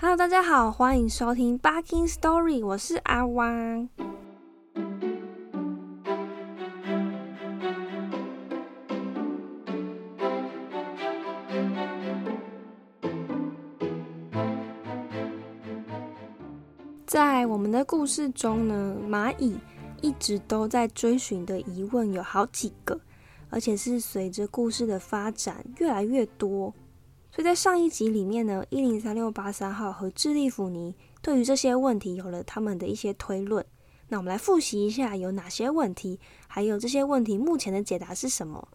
Hello，大家好，欢迎收听《Barking Story》，我是阿汪。在我们的故事中呢，蚂蚁一直都在追寻的疑问有好几个，而且是随着故事的发展越来越多。所以在上一集里面呢，一零三六八三号和智利福尼对于这些问题有了他们的一些推论。那我们来复习一下有哪些问题，还有这些问题目前的解答是什么。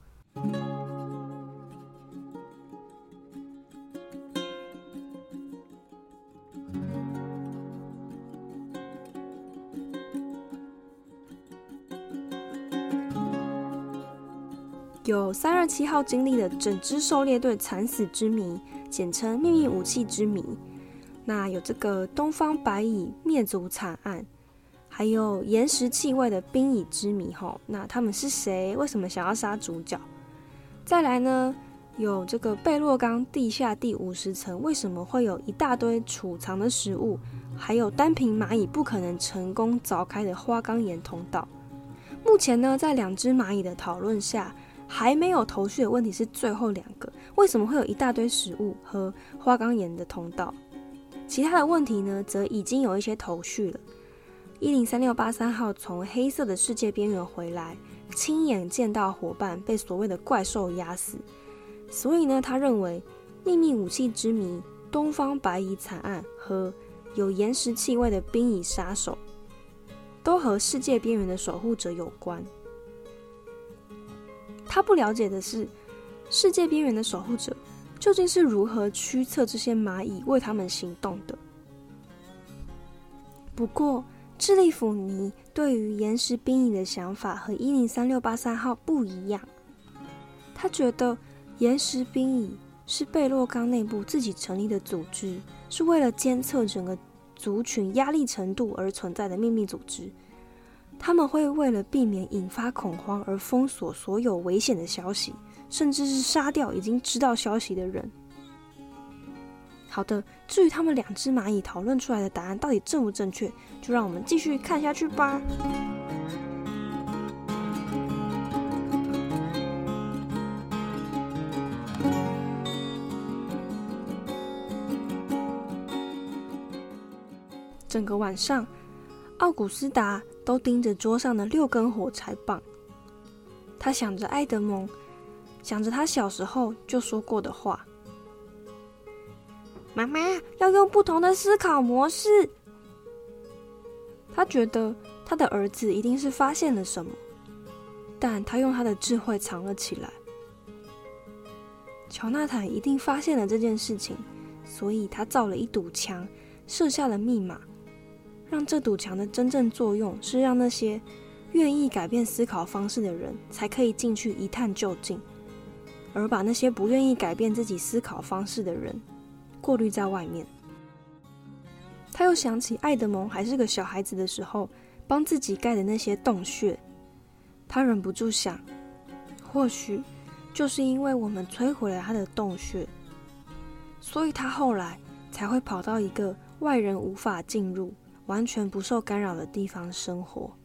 有三二七号经历了整支狩猎队惨死之谜，简称秘密武器之谜。那有这个东方白蚁灭族惨案，还有岩石气味的冰蚁之谜。吼，那他们是谁？为什么想要杀主角？再来呢，有这个贝洛冈地下第五十层为什么会有一大堆储藏的食物？还有单凭蚂蚁不可能成功凿开的花岗岩通道。目前呢，在两只蚂蚁的讨论下。还没有头绪的问题是最后两个，为什么会有一大堆食物和花岗岩的通道？其他的问题呢，则已经有一些头绪了。一零三六八三号从黑色的世界边缘回来，亲眼见到伙伴被所谓的怪兽压死，所以呢，他认为秘密武器之谜、东方白蚁惨案和有岩石气味的冰蚁杀手，都和世界边缘的守护者有关。他不了解的是，世界边缘的守护者究竟是如何驱策这些蚂蚁为他们行动的。不过，智利弗尼对于岩石兵蚁的想法和一零三六八三号不一样。他觉得岩石兵蚁是贝洛冈内部自己成立的组织，是为了监测整个族群压力程度而存在的秘密组织。他们会为了避免引发恐慌而封锁所有危险的消息，甚至是杀掉已经知道消息的人。好的，至于他们两只蚂蚁讨论出来的答案到底正不正确，就让我们继续看下去吧。整个晚上，奥古斯达。都盯着桌上的六根火柴棒，他想着爱德蒙，想着他小时候就说过的话：“妈妈要用不同的思考模式。”他觉得他的儿子一定是发现了什么，但他用他的智慧藏了起来。乔纳坦一定发现了这件事情，所以他造了一堵墙，设下了密码。让这堵墙的真正作用是让那些愿意改变思考方式的人才可以进去一探究竟，而把那些不愿意改变自己思考方式的人过滤在外面。他又想起爱德蒙还是个小孩子的时候，帮自己盖的那些洞穴，他忍不住想，或许就是因为我们摧毁了他的洞穴，所以他后来才会跑到一个外人无法进入。完全不受干扰的地方生活。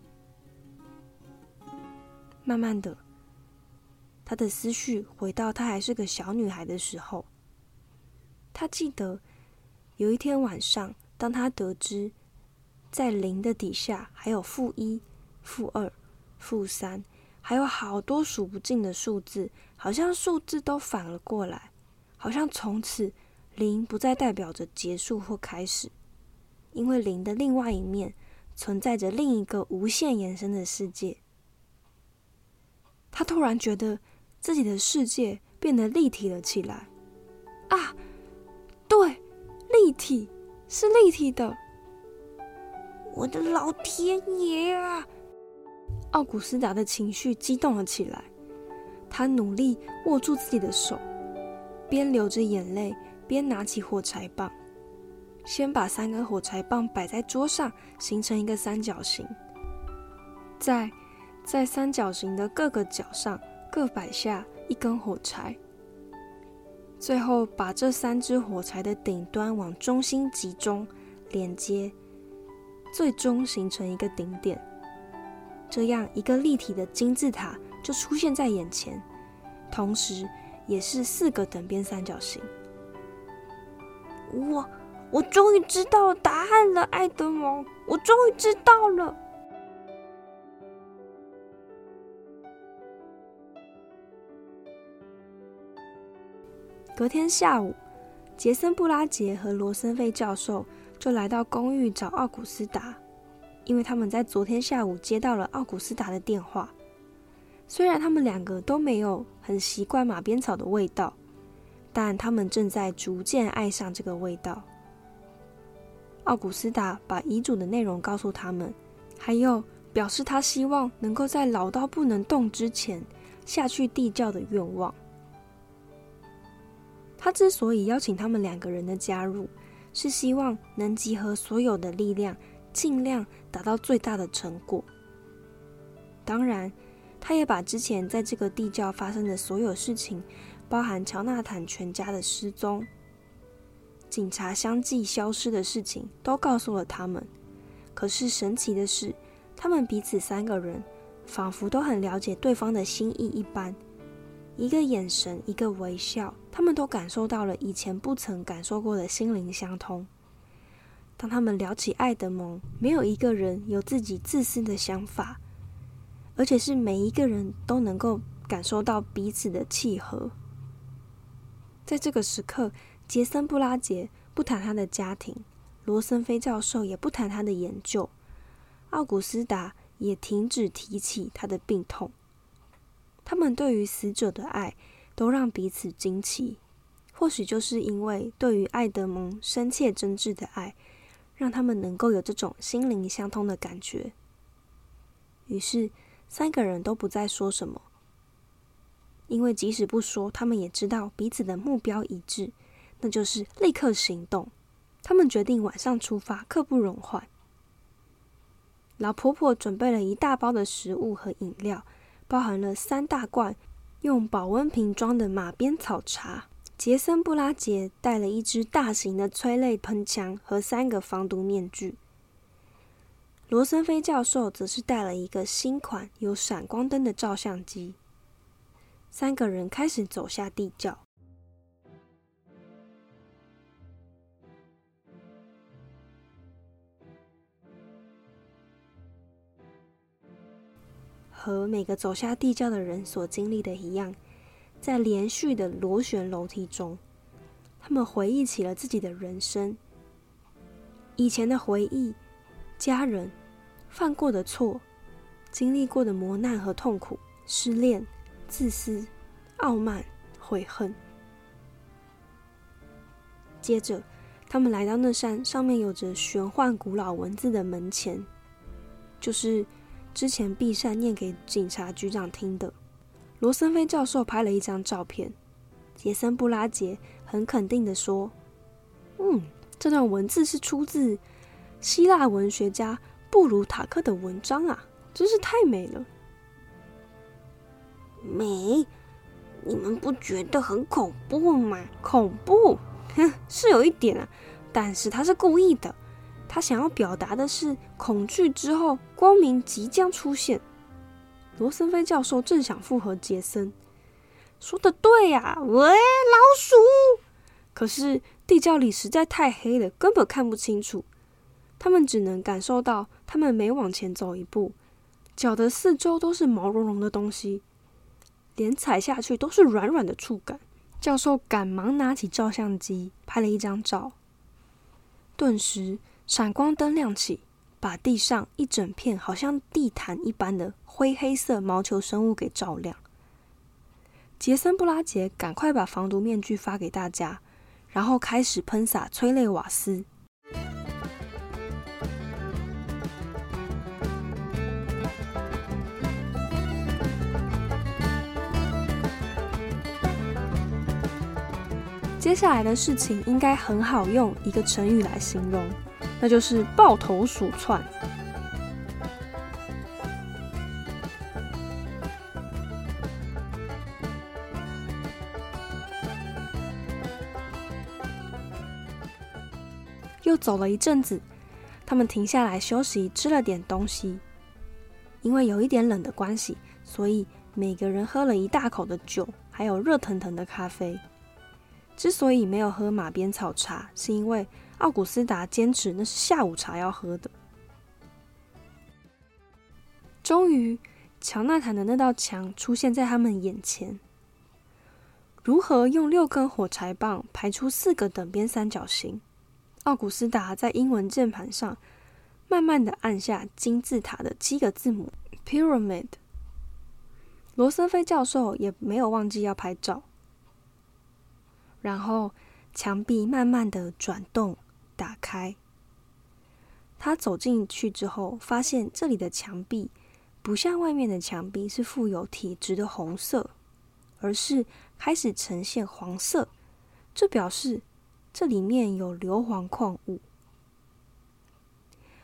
慢慢的，他的思绪回到他还是个小女孩的时候。他记得有一天晚上，当他得知在零的底下还有负一、负二、负三，还有好多数不尽的数字，好像数字都反了过来，好像从此零不再代表着结束或开始。因为零的另外一面存在着另一个无限延伸的世界，他突然觉得自己的世界变得立体了起来。啊，对，立体是立体的。我的老天爷啊！奥古斯达的情绪激动了起来，他努力握住自己的手，边流着眼泪边拿起火柴棒。先把三根火柴棒摆在桌上，形成一个三角形。再在三角形的各个角上各摆下一根火柴。最后把这三只火柴的顶端往中心集中连接，最终形成一个顶点。这样一个立体的金字塔就出现在眼前，同时也是四个等边三角形。哇我终于知道答案了，爱德蒙，我终于知道了。隔天下午，杰森·布拉杰和罗森费教授就来到公寓找奥古斯达，因为他们在昨天下午接到了奥古斯达的电话。虽然他们两个都没有很习惯马鞭草的味道，但他们正在逐渐爱上这个味道。奥古斯达把遗嘱的内容告诉他们，还有表示他希望能够在老到不能动之前下去地窖的愿望。他之所以邀请他们两个人的加入，是希望能集合所有的力量，尽量达到最大的成果。当然，他也把之前在这个地窖发生的所有事情，包含乔纳坦全家的失踪、警察相继消失的事情，都告诉了他们。可是神奇的是，他们彼此三个人仿佛都很了解对方的心意一般。一个眼神，一个微笑，他们都感受到了以前不曾感受过的心灵相通。当他们聊起爱德蒙，没有一个人有自己自私的想法，而且是每一个人都能够感受到彼此的契合。在这个时刻，杰森·布拉杰不谈他的家庭，罗森菲教授也不谈他的研究，奥古斯达也停止提起他的病痛。他们对于死者的爱都让彼此惊奇，或许就是因为对于爱德蒙深切真挚的爱，让他们能够有这种心灵相通的感觉。于是，三个人都不再说什么，因为即使不说，他们也知道彼此的目标一致，那就是立刻行动。他们决定晚上出发，刻不容缓。老婆婆准备了一大包的食物和饮料。包含了三大罐用保温瓶装的马鞭草茶。杰森·布拉杰带了一支大型的催泪喷枪和三个防毒面具。罗森菲教授则是带了一个新款有闪光灯的照相机。三个人开始走下地窖。和每个走下地窖的人所经历的一样，在连续的螺旋楼梯中，他们回忆起了自己的人生，以前的回忆、家人、犯过的错、经历过的磨难和痛苦、失恋、自私、傲慢、悔恨。接着，他们来到那扇上面有着玄幻古老文字的门前，就是。之前毕善念给警察局长听的，罗森菲教授拍了一张照片。杰森·布拉杰很肯定的说：“嗯，这段文字是出自希腊文学家布鲁塔克的文章啊，真是太美了。”美？你们不觉得很恐怖吗？恐怖？哼，是有一点啊，但是他是故意的。他想要表达的是恐惧之后，光明即将出现。罗森菲教授正想附和杰森，说的对呀，喂，老鼠！可是地窖里实在太黑了，根本看不清楚。他们只能感受到，他们每往前走一步，脚的四周都是毛茸茸的东西，连踩下去都是软软的触感。教授赶忙拿起照相机拍了一张照，顿时。闪光灯亮起，把地上一整片好像地毯一般的灰黑色毛球生物给照亮。杰森·布拉杰赶快把防毒面具发给大家，然后开始喷洒催泪瓦斯。接下来的事情应该很好用一个成语来形容。那就是抱头鼠窜。又走了一阵子他们停下来休息吃了点东西。因为有一点冷的关系所以每个人喝了一大口的酒还有热腾腾的咖啡。之所以没有喝马鞭草茶是因为奥古斯达坚持那是下午茶要喝的。终于，乔纳坦的那道墙出现在他们眼前。如何用六根火柴棒排出四个等边三角形？奥古斯达在英文键盘上慢慢的按下金字塔的七个字母 “pyramid”。罗森菲教授也没有忘记要拍照。然后墙壁慢慢的转动打开。他走进去之后，发现这里的墙壁不像外面的墙壁是富有铁质的红色，而是开始呈现黄色。这表示这里面有硫磺矿物，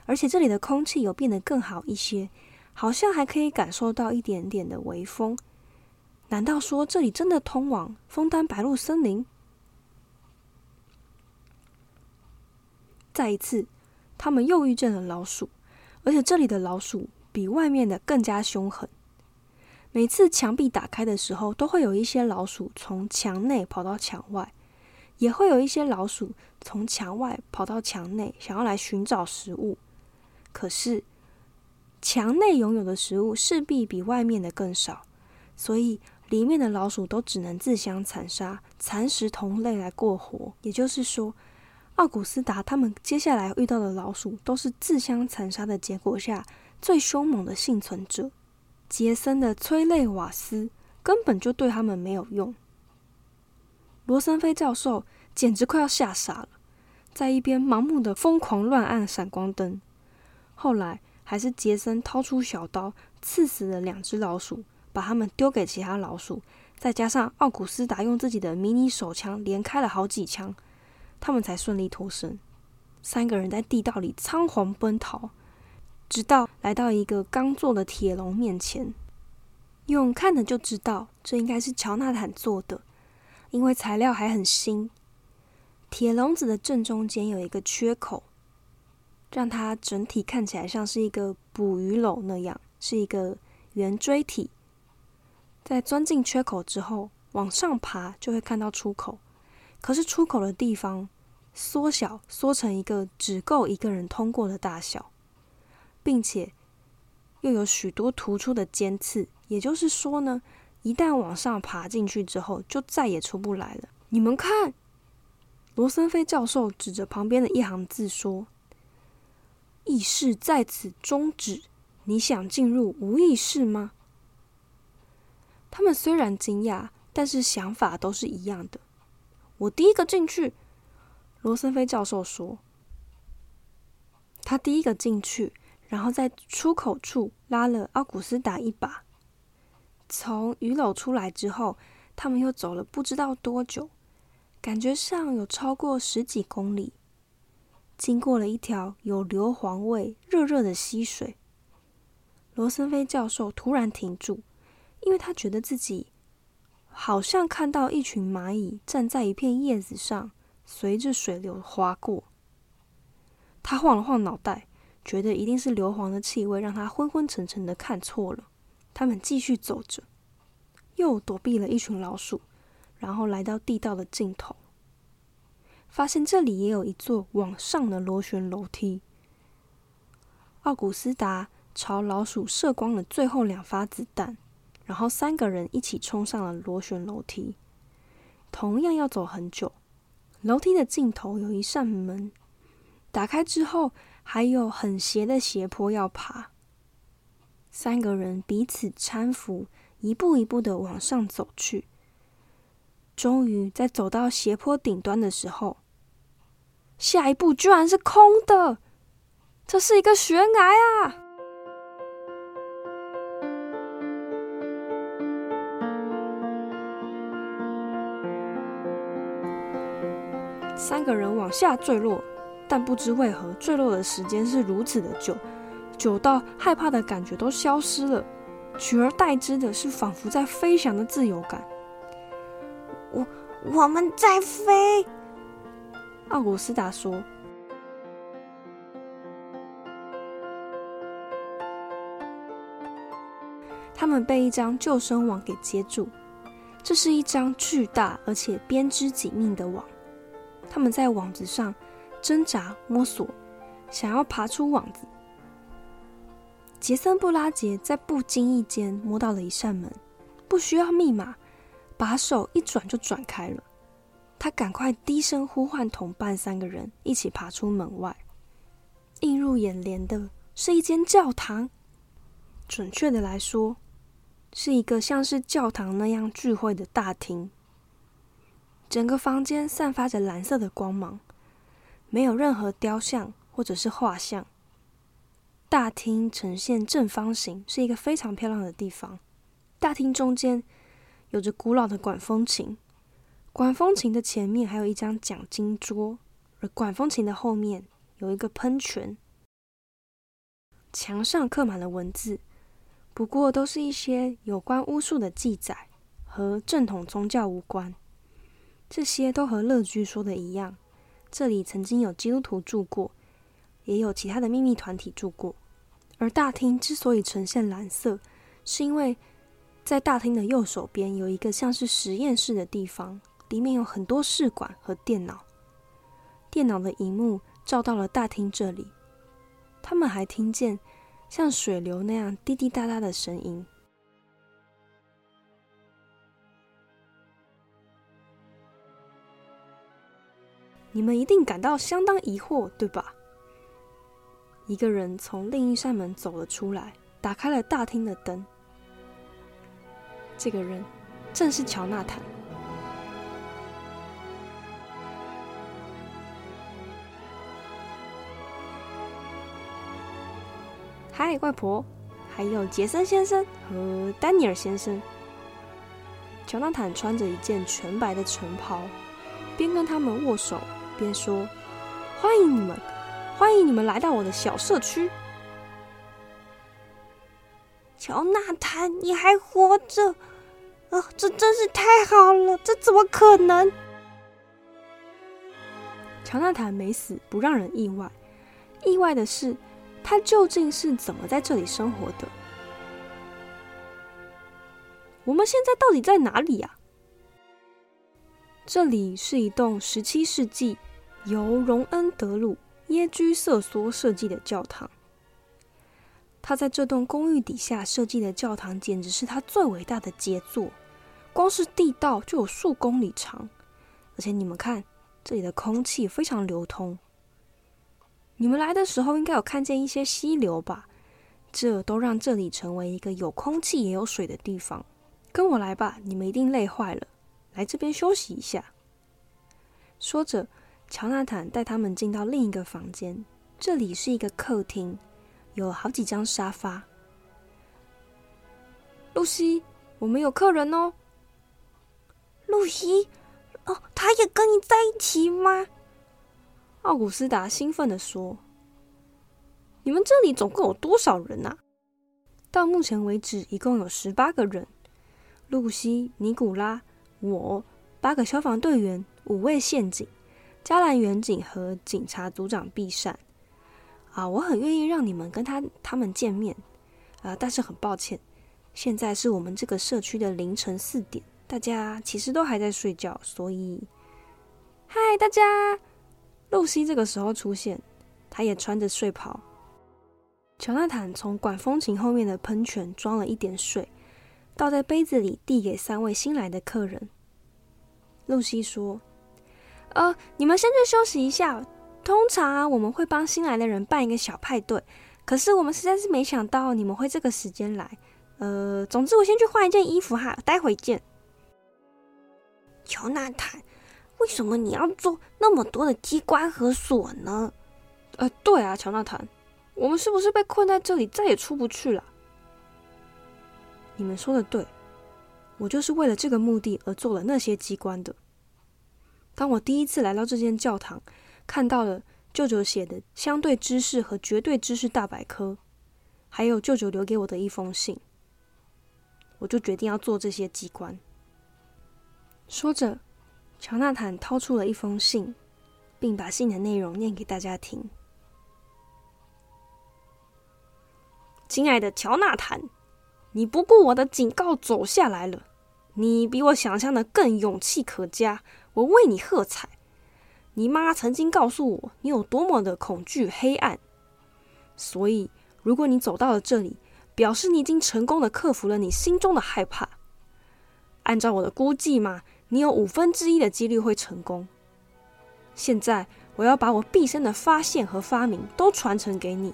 而且这里的空气有变得更好一些，好像还可以感受到一点点的微风。难道说这里真的通往枫丹白露森林？再一次，他们又遇见了老鼠，而且这里的老鼠比外面的更加凶狠。每次墙壁打开的时候，都会有一些老鼠从墙内跑到墙外，也会有一些老鼠从墙外跑到墙内，想要来寻找食物。可是，墙内拥有的食物势必比外面的更少，所以里面的老鼠都只能自相残杀，蚕食同类来过活。也就是说。奥古斯达他们接下来遇到的老鼠，都是自相残杀的结果下最凶猛的幸存者。杰森的催泪瓦斯根本就对他们没有用。罗森菲教授简直快要吓傻了，在一边盲目的疯狂乱按闪光灯。后来还是杰森掏出小刀刺死了两只老鼠，把它们丢给其他老鼠，再加上奥古斯达用自己的迷你手枪连开了好几枪。他们才顺利脱身。三个人在地道里仓皇奔逃，直到来到一个刚做的铁笼面前。用看的就知道，这应该是乔纳坦做的，因为材料还很新。铁笼子的正中间有一个缺口，让它整体看起来像是一个捕鱼篓那样，是一个圆锥体。在钻进缺口之后，往上爬就会看到出口。可是出口的地方。缩小，缩成一个只够一个人通过的大小，并且又有许多突出的尖刺。也就是说呢，一旦往上爬进去之后，就再也出不来了。你们看，罗森菲教授指着旁边的一行字说：“意识在此终止。你想进入无意识吗？”他们虽然惊讶，但是想法都是一样的。我第一个进去。罗森菲教授说：“他第一个进去，然后在出口处拉了奥古斯达一把。从鱼篓出来之后，他们又走了不知道多久，感觉上有超过十几公里。经过了一条有硫磺味、热热的溪水。罗森菲教授突然停住，因为他觉得自己好像看到一群蚂蚁站在一片叶子上。”随着水流划过，他晃了晃脑袋，觉得一定是硫磺的气味让他昏昏沉沉的看错了。他们继续走着，又躲避了一群老鼠，然后来到地道的尽头，发现这里也有一座往上的螺旋楼梯。奥古斯达朝老鼠射光了最后两发子弹，然后三个人一起冲上了螺旋楼梯，同样要走很久。楼梯的尽头有一扇门，打开之后还有很斜的斜坡要爬。三个人彼此搀扶，一步一步的往上走去。终于在走到斜坡顶端的时候，下一步居然是空的，这是一个悬崖啊！三个人往下坠落但不知为何坠落的时间是如此的久久到害怕的感觉都消失了取而代之的是仿佛在飞翔的自由感。我我们在飞？奥古斯达说他们被一张救生网给接住这是一张巨大而且编织紧密的网。他们在网子上挣扎摸索，想要爬出网子。杰森·布拉杰在不经意间摸到了一扇门，不需要密码，把手一转就转开了。他赶快低声呼唤同伴三个人一起爬出门外。映入眼帘的是一间教堂，准确的来说。是一个像是教堂那样聚会的大厅，整个房间散发着蓝色的光芒，没有任何雕像或者是画像。大厅呈现正方形，是一个非常漂亮的地方。大厅中间有着古老的管风琴，管风琴的前面还有一张讲经桌，而管风琴的后面有一个喷泉。墙上刻满了文字。不过都是一些有关巫术的记载，和正统宗教无关。这些都和乐居说的一样，这里曾经有基督徒住过，也有其他的秘密团体住过。而大厅之所以呈现蓝色，是因为在大厅的右手边有一个像是实验室的地方，里面有很多试管和电脑。电脑的荧幕照到了大厅这里，他们还听见。像水流那样滴滴答答的声音，你们一定感到相当疑惑，对吧？一个人从另一扇门走了出来，打开了大厅的灯。这个人正是乔纳坦。嗨，外婆，还有杰森先生和丹尼尔先生。乔纳坦穿着一件全白的晨袍，边跟他们握手边说：“欢迎你们，欢迎你们来到我的小社区。”乔纳坦，你还活着？啊，这真是太好了！这怎么可能？乔纳坦没死，不让人意外。意外的是。他究竟是怎么在这里生活的？我们现在到底在哪里呀？这里是一栋十七世纪由荣恩·德鲁耶居瑟梭设计的教堂。他在这栋公寓底下设计的教堂，简直是他最伟大的杰作。光是地道就有数公里长，而且你们看，这里的空气非常流通。你们来的时候应该有看见一些溪流吧？这都让这里成为一个有空气也有水的地方。跟我来吧，你们一定累坏了，来这边休息一下。说着，乔纳坦带他们进到另一个房间，这里是一个客厅，有好几张沙发。露西，我们有客人哦。露西，哦，他也跟你在一起吗？奥古斯达兴奋的说：“你们这里总共有多少人啊？到目前为止，一共有十八个人。露西、尼古拉、我、八个消防队员、五位宪警、加兰远警和警察组长毕善。啊，我很愿意让你们跟他他们见面。啊，但是很抱歉，现在是我们这个社区的凌晨四点，大家其实都还在睡觉，所以，嗨，大家。”露西这个时候出现，她也穿着睡袍。乔纳坦从管风琴后面的喷泉装了一点水，倒在杯子里，递给三位新来的客人。露西说：“呃，你们先去休息一下。通常我们会帮新来的人办一个小派对，可是我们实在是没想到你们会这个时间来。呃，总之我先去换一件衣服哈，待会见。”乔纳坦。为什么你要做那么多的机关和锁呢？呃，对啊，乔纳坦，我们是不是被困在这里，再也出不去了？你们说的对，我就是为了这个目的而做了那些机关的。当我第一次来到这间教堂，看到了舅舅写的《相对知识和绝对知识大百科》，还有舅舅留给我的一封信，我就决定要做这些机关。说着。乔纳坦掏出了一封信，并把信的内容念给大家听。亲爱的乔纳坦，你不顾我的警告走下来了，你比我想象的更勇气可嘉，我为你喝彩。你妈曾经告诉我，你有多么的恐惧黑暗，所以如果你走到了这里，表示你已经成功的克服了你心中的害怕。按照我的估计嘛，你有五分之一的几率会成功。现在我要把我毕生的发现和发明都传承给你，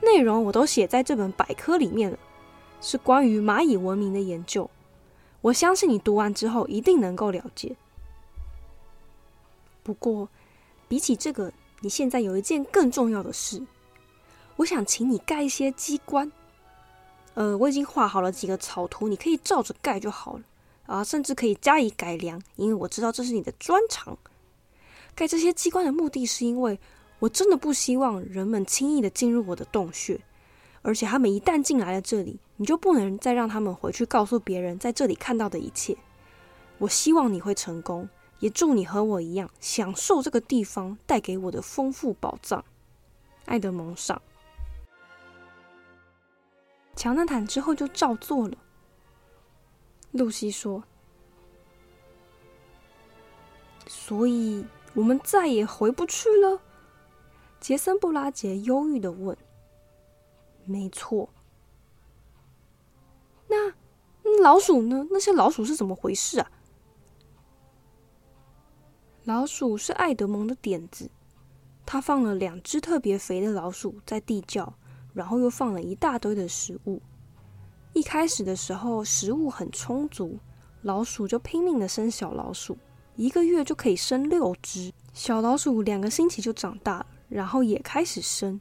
内容我都写在这本百科里面了，是关于蚂蚁文明的研究。我相信你读完之后一定能够了解。不过，比起这个，你现在有一件更重要的事，我想请你盖一些机关。呃，我已经画好了几个草图，你可以照着盖就好了啊，甚至可以加以改良，因为我知道这是你的专长。盖这些机关的目的是因为我真的不希望人们轻易的进入我的洞穴，而且他们一旦进来了这里，你就不能再让他们回去告诉别人在这里看到的一切。我希望你会成功，也祝你和我一样享受这个地方带给我的丰富宝藏。爱德蒙上。乔纳坦之后就照做了。露西说：“所以我们再也回不去了。”杰森·布拉杰忧郁的问：“没错。那老鼠呢？那些老鼠是怎么回事啊？”老鼠是爱德蒙的点子，他放了两只特别肥的老鼠在地窖。然后又放了一大堆的食物。一开始的时候，食物很充足，老鼠就拼命的生小老鼠，一个月就可以生六只小老鼠，两个星期就长大了，然后也开始生。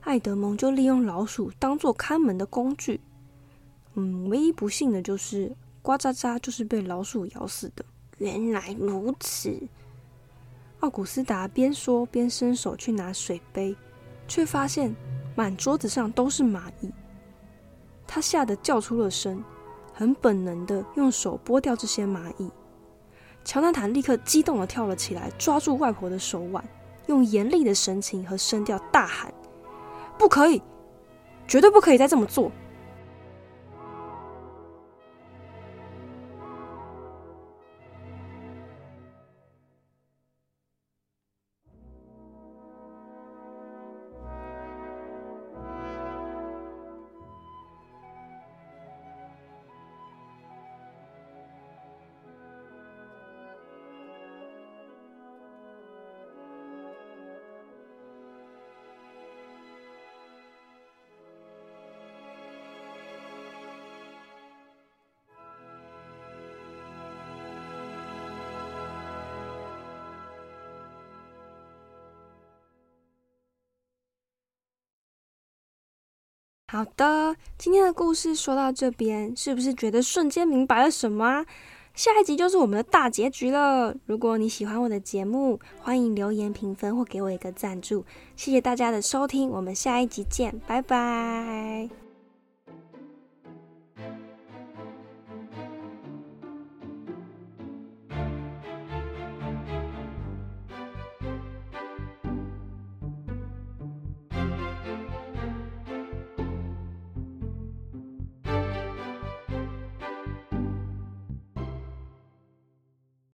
爱德蒙就利用老鼠当做看门的工具。嗯，唯一不幸的就是呱喳喳就是被老鼠咬死的。原来如此，奥古斯达边说边伸手去拿水杯，却发现。满桌子上都是蚂蚁，他吓得叫出了声，很本能的用手拨掉这些蚂蚁。乔纳坦立刻激动的跳了起来，抓住外婆的手腕，用严厉的神情和声调大喊：“不可以，绝对不可以再这么做！”好的，今天的故事说到这边，是不是觉得瞬间明白了什么？下一集就是我们的大结局了。如果你喜欢我的节目，欢迎留言评分或给我一个赞助。谢谢大家的收听，我们下一集见，拜拜。